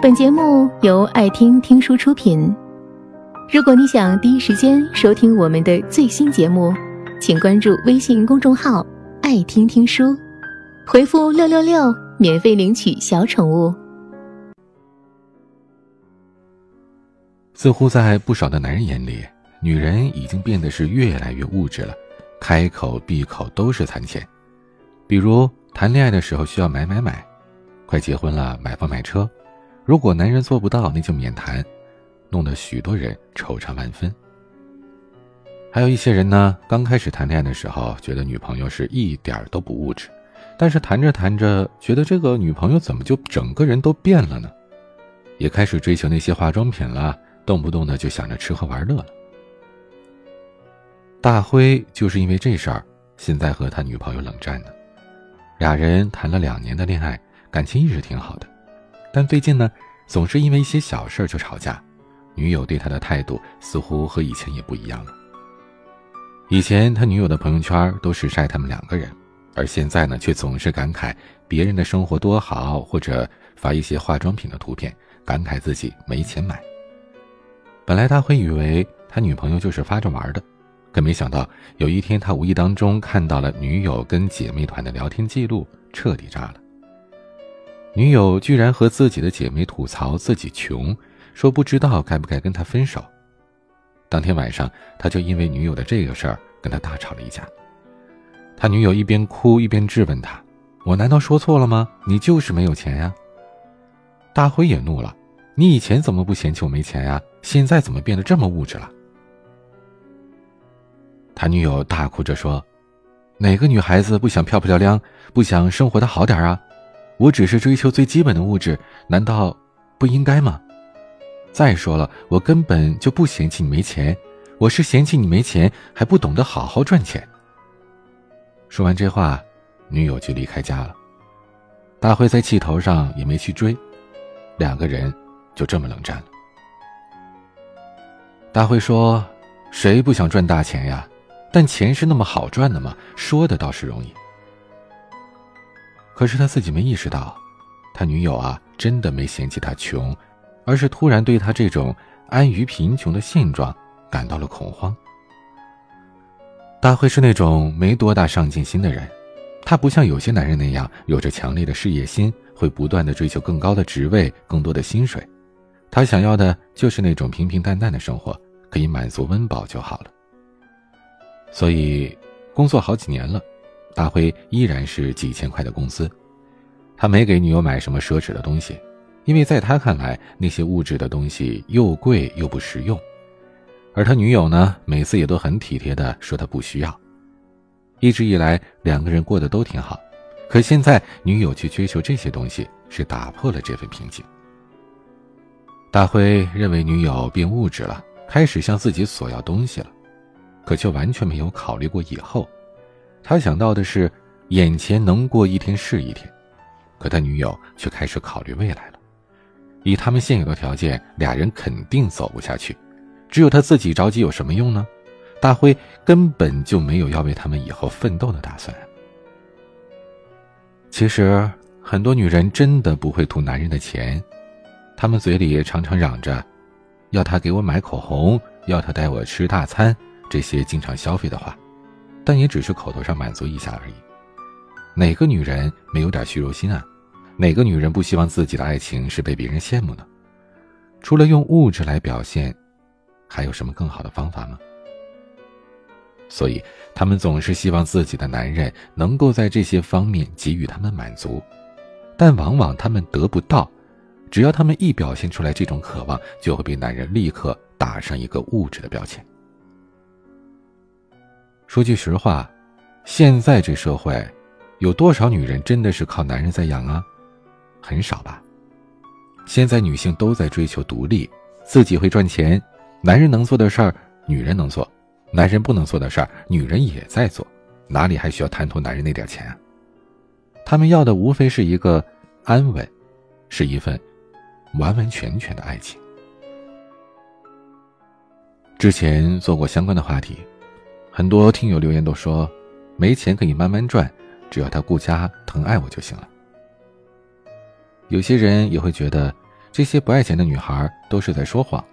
本节目由爱听听书出品。如果你想第一时间收听我们的最新节目，请关注微信公众号“爱听听书”，回复“六六六”免费领取小宠物。似乎在不少的男人眼里，女人已经变得是越来越物质了，开口闭口都是谈钱。比如谈恋爱的时候需要买买买，快结婚了买房买车。如果男人做不到，那就免谈，弄得许多人惆怅万分。还有一些人呢，刚开始谈恋爱的时候，觉得女朋友是一点都不物质，但是谈着谈着，觉得这个女朋友怎么就整个人都变了呢？也开始追求那些化妆品了，动不动的就想着吃喝玩乐了。大辉就是因为这事儿，现在和他女朋友冷战呢。俩人谈了两年的恋爱，感情一直挺好的。但最近呢，总是因为一些小事就吵架，女友对他的态度似乎和以前也不一样了。以前他女友的朋友圈都是晒他们两个人，而现在呢，却总是感慨别人的生活多好，或者发一些化妆品的图片，感慨自己没钱买。本来他会以为他女朋友就是发着玩的，可没想到有一天他无意当中看到了女友跟姐妹团的聊天记录，彻底炸了。女友居然和自己的姐妹吐槽自己穷，说不知道该不该跟他分手。当天晚上，他就因为女友的这个事儿跟他大吵了一架。他女友一边哭一边质问他：“我难道说错了吗？你就是没有钱呀！”大辉也怒了：“你以前怎么不嫌弃我没钱呀？现在怎么变得这么物质了？”他女友大哭着说：“哪个女孩子不想漂漂亮亮，不想生活的好点啊？”我只是追求最基本的物质，难道不应该吗？再说了，我根本就不嫌弃你没钱，我是嫌弃你没钱还不懂得好好赚钱。说完这话，女友就离开家了。大辉在气头上也没去追，两个人就这么冷战了。大辉说：“谁不想赚大钱呀？但钱是那么好赚的吗？说的倒是容易。”可是他自己没意识到，他女友啊，真的没嫌弃他穷，而是突然对他这种安于贫穷的现状感到了恐慌。大辉是那种没多大上进心的人，他不像有些男人那样有着强烈的事业心，会不断的追求更高的职位、更多的薪水。他想要的就是那种平平淡淡的生活，可以满足温饱就好了。所以，工作好几年了。大辉依然是几千块的工资，他没给女友买什么奢侈的东西，因为在他看来，那些物质的东西又贵又不实用。而他女友呢，每次也都很体贴的说他不需要。一直以来，两个人过得都挺好，可现在女友去追求这些东西，是打破了这份平静。大辉认为女友变物质了，开始向自己索要东西了，可却完全没有考虑过以后。他想到的是，眼前能过一天是一天，可他女友却开始考虑未来了。以他们现有的条件，俩人肯定走不下去。只有他自己着急有什么用呢？大辉根本就没有要为他们以后奋斗的打算。其实，很多女人真的不会图男人的钱，她们嘴里常常嚷着，要他给我买口红，要他带我吃大餐，这些经常消费的话。但也只是口头上满足一下而已。哪个女人没有点虚荣心啊？哪个女人不希望自己的爱情是被别人羡慕呢？除了用物质来表现，还有什么更好的方法吗？所以，他们总是希望自己的男人能够在这些方面给予他们满足，但往往他们得不到。只要他们一表现出来这种渴望，就会被男人立刻打上一个物质的标签。说句实话，现在这社会，有多少女人真的是靠男人在养啊？很少吧。现在女性都在追求独立，自己会赚钱，男人能做的事儿，女人能做；男人不能做的事儿，女人也在做。哪里还需要贪图男人那点钱啊？他们要的无非是一个安稳，是一份完完全全的爱情。之前做过相关的话题。很多听友留言都说，没钱可以慢慢赚，只要他顾家疼爱我就行了。有些人也会觉得，这些不爱钱的女孩都是在说谎，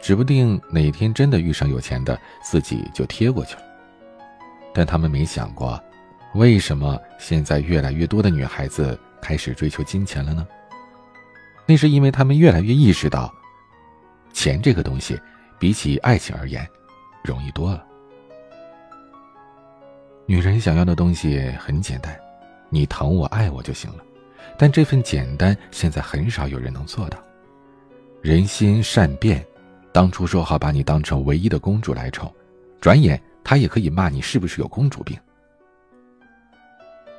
指不定哪天真的遇上有钱的，自己就贴过去了。但他们没想过，为什么现在越来越多的女孩子开始追求金钱了呢？那是因为他们越来越意识到，钱这个东西比起爱情而言，容易多了。女人想要的东西很简单，你疼我爱我就行了。但这份简单，现在很少有人能做到。人心善变，当初说好把你当成唯一的公主来宠，转眼他也可以骂你是不是有公主病。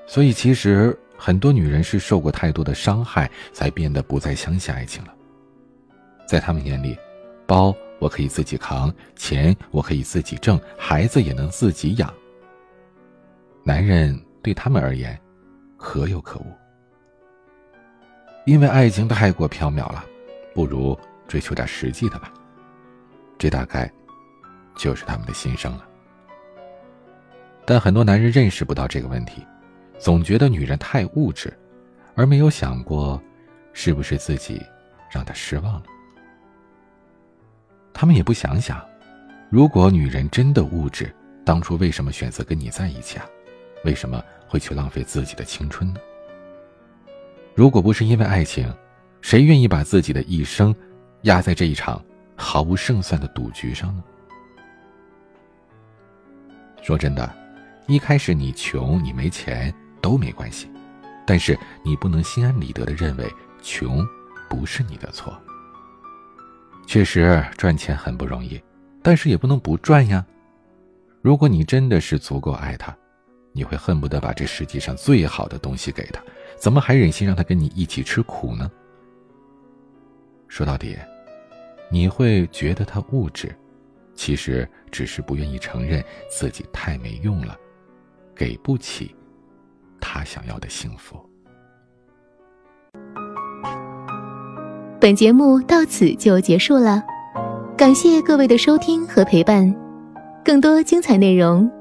所以，其实很多女人是受过太多的伤害，才变得不再相信爱情了。在他们眼里，包我可以自己扛，钱我可以自己挣，孩子也能自己养。男人对他们而言，可有可无。因为爱情太过缥缈了，不如追求点实际的吧。这大概就是他们的心声了。但很多男人认识不到这个问题，总觉得女人太物质，而没有想过，是不是自己让她失望了。他们也不想想，如果女人真的物质，当初为什么选择跟你在一起啊？为什么会去浪费自己的青春呢？如果不是因为爱情，谁愿意把自己的一生压在这一场毫无胜算的赌局上呢？说真的，一开始你穷你没钱都没关系，但是你不能心安理得的认为穷不是你的错。确实赚钱很不容易，但是也不能不赚呀。如果你真的是足够爱他，你会恨不得把这世界上最好的东西给他。怎么还忍心让他跟你一起吃苦呢？说到底，你会觉得他物质，其实只是不愿意承认自己太没用了，给不起他想要的幸福。本节目到此就结束了，感谢各位的收听和陪伴。更多精彩内容，